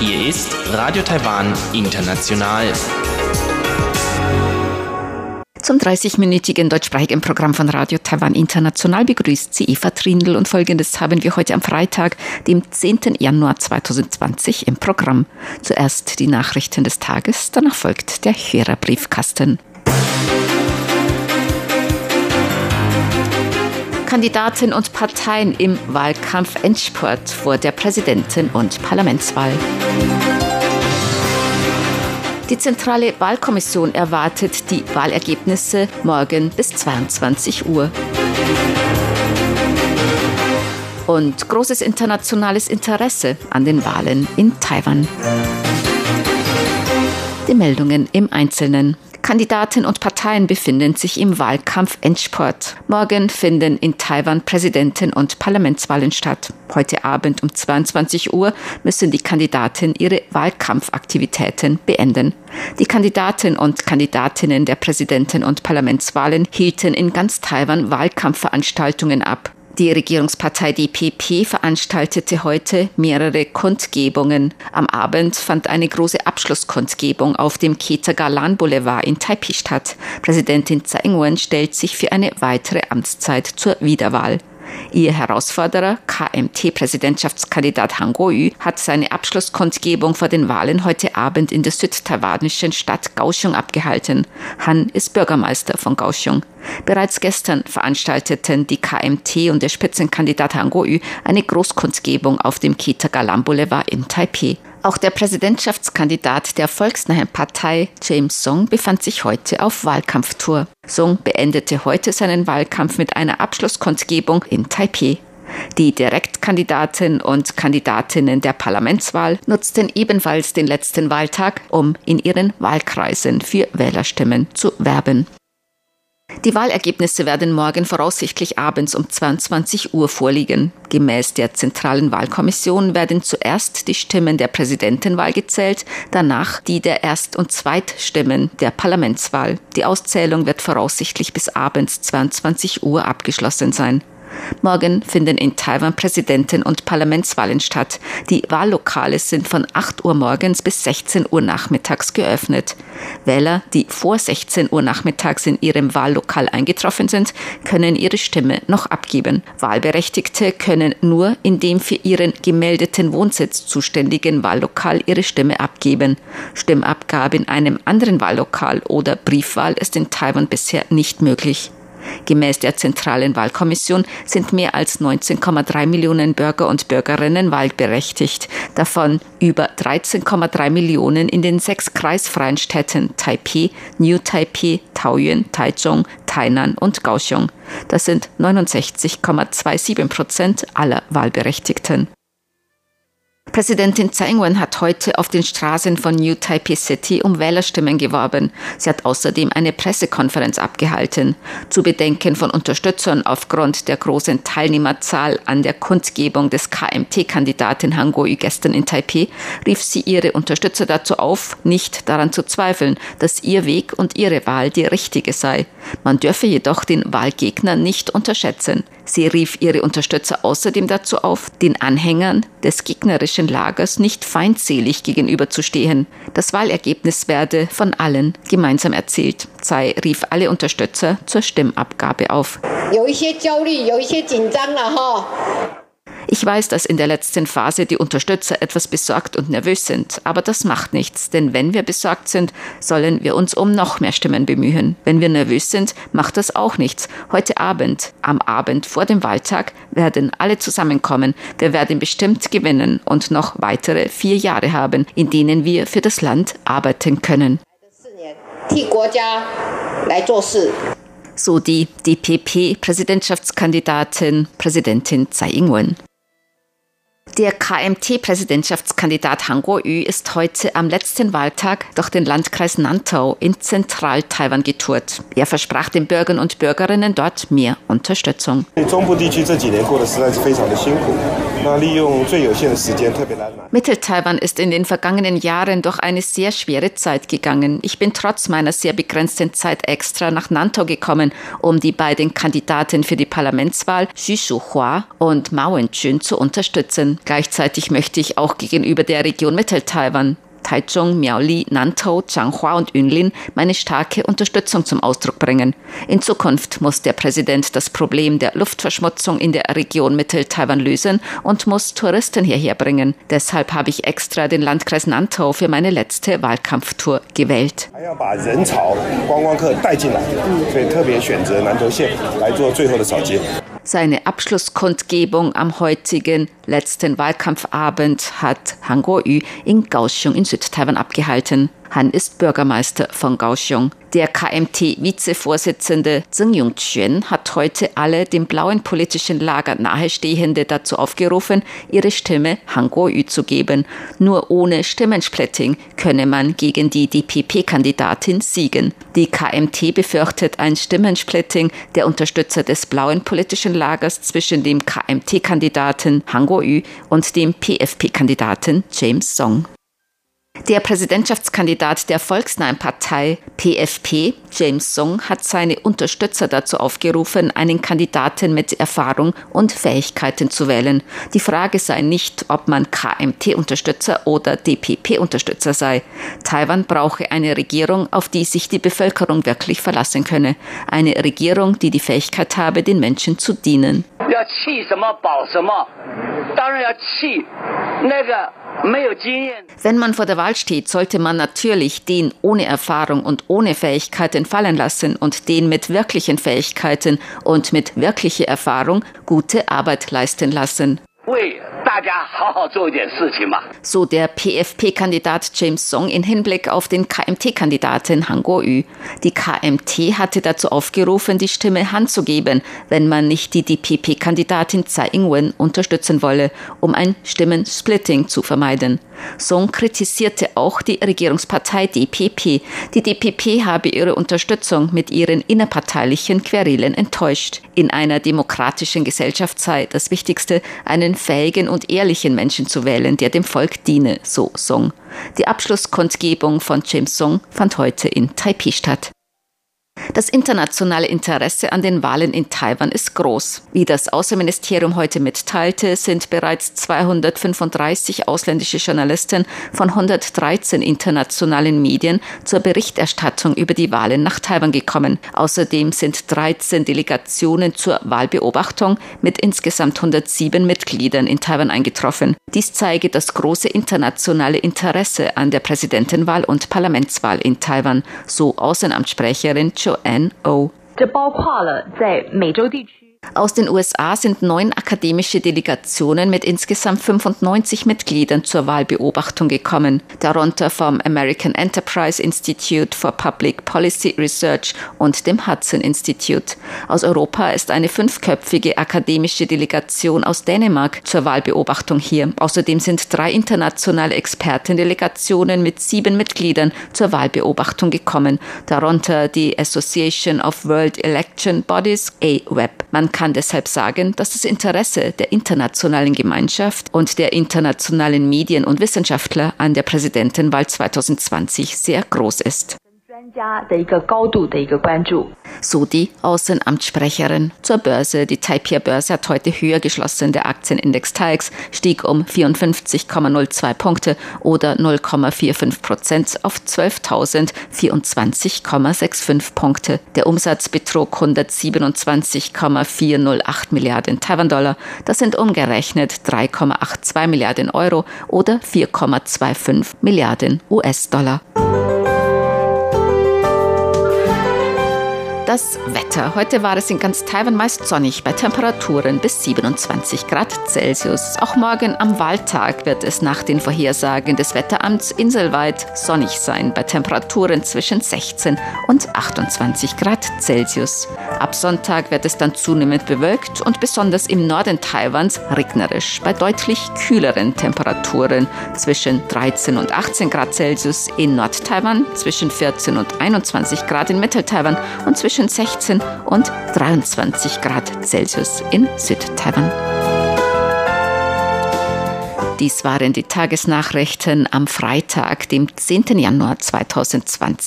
Hier ist Radio Taiwan International. Zum 30-minütigen deutschsprachigen Programm von Radio Taiwan International begrüßt sie Eva Trindl und folgendes haben wir heute am Freitag, dem 10. Januar 2020 im Programm. Zuerst die Nachrichten des Tages, danach folgt der Hörerbriefkasten. Kandidaten und Parteien im Wahlkampf Endspurt vor der Präsidenten- und Parlamentswahl. Die Zentrale Wahlkommission erwartet die Wahlergebnisse morgen bis 22 Uhr. Und großes internationales Interesse an den Wahlen in Taiwan. Die Meldungen im Einzelnen. Kandidaten und Parteien befinden sich im Wahlkampf Endsport. Morgen finden in Taiwan Präsidenten- und Parlamentswahlen statt. Heute Abend um 22 Uhr müssen die Kandidaten ihre Wahlkampfaktivitäten beenden. Die Kandidaten und Kandidatinnen der Präsidenten- und Parlamentswahlen hielten in ganz Taiwan Wahlkampfveranstaltungen ab. Die Regierungspartei DPP veranstaltete heute mehrere Kundgebungen. Am Abend fand eine große Abschlusskundgebung auf dem Ketagalan Boulevard in Taipei statt. Präsidentin Tsai Ing-wen stellt sich für eine weitere Amtszeit zur Wiederwahl. Ihr Herausforderer, KMT-Präsidentschaftskandidat Han Kuo-yu, hat seine Abschlusskundgebung vor den Wahlen heute Abend in der südtaiwanischen Stadt Kaohsiung abgehalten. Han ist Bürgermeister von Kaohsiung. Bereits gestern veranstalteten die KMT und der Spitzenkandidat Han Kuo-yu eine Großkundgebung auf dem Kitagalan Boulevard in Taipei. Auch der Präsidentschaftskandidat der volksnahen Partei, James Song, befand sich heute auf Wahlkampftour. Song beendete heute seinen Wahlkampf mit einer Abschlusskundgebung in Taipei. Die Direktkandidaten und Kandidatinnen der Parlamentswahl nutzten ebenfalls den letzten Wahltag, um in ihren Wahlkreisen für Wählerstimmen zu werben. Die Wahlergebnisse werden morgen voraussichtlich abends um 22 Uhr vorliegen. Gemäß der Zentralen Wahlkommission werden zuerst die Stimmen der Präsidentenwahl gezählt, danach die der Erst- und Zweitstimmen der Parlamentswahl. Die Auszählung wird voraussichtlich bis abends 22 Uhr abgeschlossen sein. Morgen finden in Taiwan Präsidenten- und Parlamentswahlen statt. Die Wahllokale sind von 8 Uhr morgens bis 16 Uhr nachmittags geöffnet. Wähler, die vor 16 Uhr nachmittags in ihrem Wahllokal eingetroffen sind, können ihre Stimme noch abgeben. Wahlberechtigte können nur in dem für ihren gemeldeten Wohnsitz zuständigen Wahllokal ihre Stimme abgeben. Stimmabgabe in einem anderen Wahllokal oder Briefwahl ist in Taiwan bisher nicht möglich. Gemäß der Zentralen Wahlkommission sind mehr als 19,3 Millionen Bürger und Bürgerinnen wahlberechtigt, davon über 13,3 Millionen in den sechs kreisfreien Städten Taipei, New Taipei, Taoyuan, Taichung, Tainan und Kaohsiung. Das sind 69,27 Prozent aller Wahlberechtigten. Präsidentin Tsai Ing-wen hat heute auf den Straßen von New Taipei City um Wählerstimmen geworben. Sie hat außerdem eine Pressekonferenz abgehalten. Zu Bedenken von Unterstützern aufgrund der großen Teilnehmerzahl an der Kundgebung des KMT-Kandidaten Han Kuo-yu gestern in Taipei rief sie ihre Unterstützer dazu auf, nicht daran zu zweifeln, dass ihr Weg und ihre Wahl die richtige sei. Man dürfe jedoch den Wahlgegner nicht unterschätzen. Sie rief ihre Unterstützer außerdem dazu auf, den Anhängern des gegnerischen Lagers nicht feindselig gegenüberzustehen. Das Wahlergebnis werde von allen gemeinsam erzielt. Tsai rief alle Unterstützer zur Stimmabgabe auf. Ich weiß, dass in der letzten Phase die Unterstützer etwas besorgt und nervös sind, aber das macht nichts, denn wenn wir besorgt sind, sollen wir uns um noch mehr Stimmen bemühen. Wenn wir nervös sind, macht das auch nichts. Heute Abend, am Abend vor dem Wahltag, werden alle zusammenkommen. Wir werden bestimmt gewinnen und noch weitere vier Jahre haben, in denen wir für das Land arbeiten können. So die DPP-Präsidentschaftskandidatin, Präsidentin Tsai Ing-wen. Der KMT-Präsidentschaftskandidat Han Kuo-yu ist heute am letzten Wahltag durch den Landkreis Nantau in Zentral-Taiwan getourt. Er versprach den Bürgern und Bürgerinnen dort mehr Unterstützung. Mittel-Taiwan ist in den vergangenen Jahren durch eine sehr schwere Zeit gegangen. Ich bin trotz meiner sehr begrenzten Zeit extra nach Nantau gekommen, um die beiden Kandidaten für die Parlamentswahl, Xu Shuhua und Mao Wen-chun, zu unterstützen. Gleichzeitig möchte ich auch gegenüber der Region Mittel-Taiwan Taichung, Miaoli, Nantau, Changhua und Yunlin meine starke Unterstützung zum Ausdruck bringen. In Zukunft muss der Präsident das Problem der Luftverschmutzung in der Region Mittel-Taiwan lösen und muss Touristen hierher bringen. Deshalb habe ich extra den Landkreis Nantau für meine letzte Wahlkampftour gewählt. Seine Abschlusskundgebung am heutigen letzten Wahlkampfabend hat Han Kuo-yu in Kaohsiung in Südtaiwan abgehalten. Han ist Bürgermeister von Kaohsiung. Der KMT-Vizevorsitzende Zheng Yongquan hat heute alle dem blauen politischen Lager nahestehende dazu aufgerufen, ihre Stimme Han Kuo-yu zu geben. Nur ohne Stimmensplitting könne man gegen die DPP-Kandidatin siegen. Die KMT befürchtet ein Stimmensplitting der Unterstützer des blauen politischen Lagers zwischen dem KMT-Kandidaten Han Kuo-yu und dem PFP-Kandidaten James Song. Der Präsidentschaftskandidat der volksnahen Partei PFP, James Song, hat seine Unterstützer dazu aufgerufen, einen Kandidaten mit Erfahrung und Fähigkeiten zu wählen. Die Frage sei nicht, ob man KMT-Unterstützer oder DPP-Unterstützer sei. Taiwan brauche eine Regierung, auf die sich die Bevölkerung wirklich verlassen könne. Eine Regierung, die die Fähigkeit habe, den Menschen zu dienen. Ja, wenn man vor der Wahl steht, sollte man natürlich den ohne Erfahrung und ohne Fähigkeiten fallen lassen und den mit wirklichen Fähigkeiten und mit wirklicher Erfahrung gute Arbeit leisten lassen. So der PFP-Kandidat James Song in Hinblick auf den KMT-Kandidaten Han Kuo-yu. Die KMT hatte dazu aufgerufen, die Stimme Han zu geben, wenn man nicht die DPP-Kandidatin Tsai Ing-wen unterstützen wolle, um ein Stimmensplitting zu vermeiden. Song kritisierte auch die Regierungspartei DPP. Die DPP habe ihre Unterstützung mit ihren innerparteilichen Querelen enttäuscht. In einer demokratischen Gesellschaft sei das Wichtigste, einen fähigen und ehrlichen Menschen zu wählen, der dem Volk diene, so Song. Die Abschlusskundgebung von James Song fand heute in Taipei statt. Das internationale Interesse an den Wahlen in Taiwan ist groß. Wie das Außenministerium heute mitteilte, sind bereits 235 ausländische Journalisten von 113 internationalen Medien zur Berichterstattung über die Wahlen nach Taiwan gekommen. Außerdem sind 13 Delegationen zur Wahlbeobachtung mit insgesamt 107 Mitgliedern in Taiwan eingetroffen. Dies zeige das große internationale Interesse an der Präsidentenwahl und Parlamentswahl in Taiwan, so Außenamtssprecherin N O，这包括了在美洲地区。Aus den USA sind neun akademische Delegationen mit insgesamt 95 Mitgliedern zur Wahlbeobachtung gekommen, darunter vom American Enterprise Institute for Public Policy Research und dem Hudson Institute. Aus Europa ist eine fünfköpfige akademische Delegation aus Dänemark zur Wahlbeobachtung hier. Außerdem sind drei internationale Expertendelegationen mit sieben Mitgliedern zur Wahlbeobachtung gekommen, darunter die Association of World Election Bodies, AWEB. Man kann deshalb sagen, dass das Interesse der internationalen Gemeinschaft und der internationalen Medien und Wissenschaftler an der Präsidentenwahl 2020 sehr groß ist. So die Außenamtssprecherin. Zur Börse. Die Taipei Börse hat heute höher geschlossen. Der Aktienindex TAIX stieg um 54,02 Punkte oder 0,45 Prozent auf 12.024,65 Punkte. Der Umsatz betrug 127,408 Milliarden Taiwan-Dollar. Das sind umgerechnet 3,82 Milliarden Euro oder 4,25 Milliarden US-Dollar. Das Wetter. Heute war es in ganz Taiwan meist sonnig bei Temperaturen bis 27 Grad Celsius. Auch morgen am Wahltag wird es nach den Vorhersagen des Wetteramts inselweit sonnig sein bei Temperaturen zwischen 16 und 28 Grad Celsius. Ab Sonntag wird es dann zunehmend bewölkt und besonders im Norden Taiwans regnerisch bei deutlich kühleren Temperaturen zwischen 13 und 18 Grad Celsius in Nord-Taiwan, zwischen 14 und 21 Grad in Mittel-Taiwan und zwischen zwischen 16 und 23 Grad Celsius in Südtaiwan. Dies waren die Tagesnachrichten am Freitag, dem 10. Januar 2020.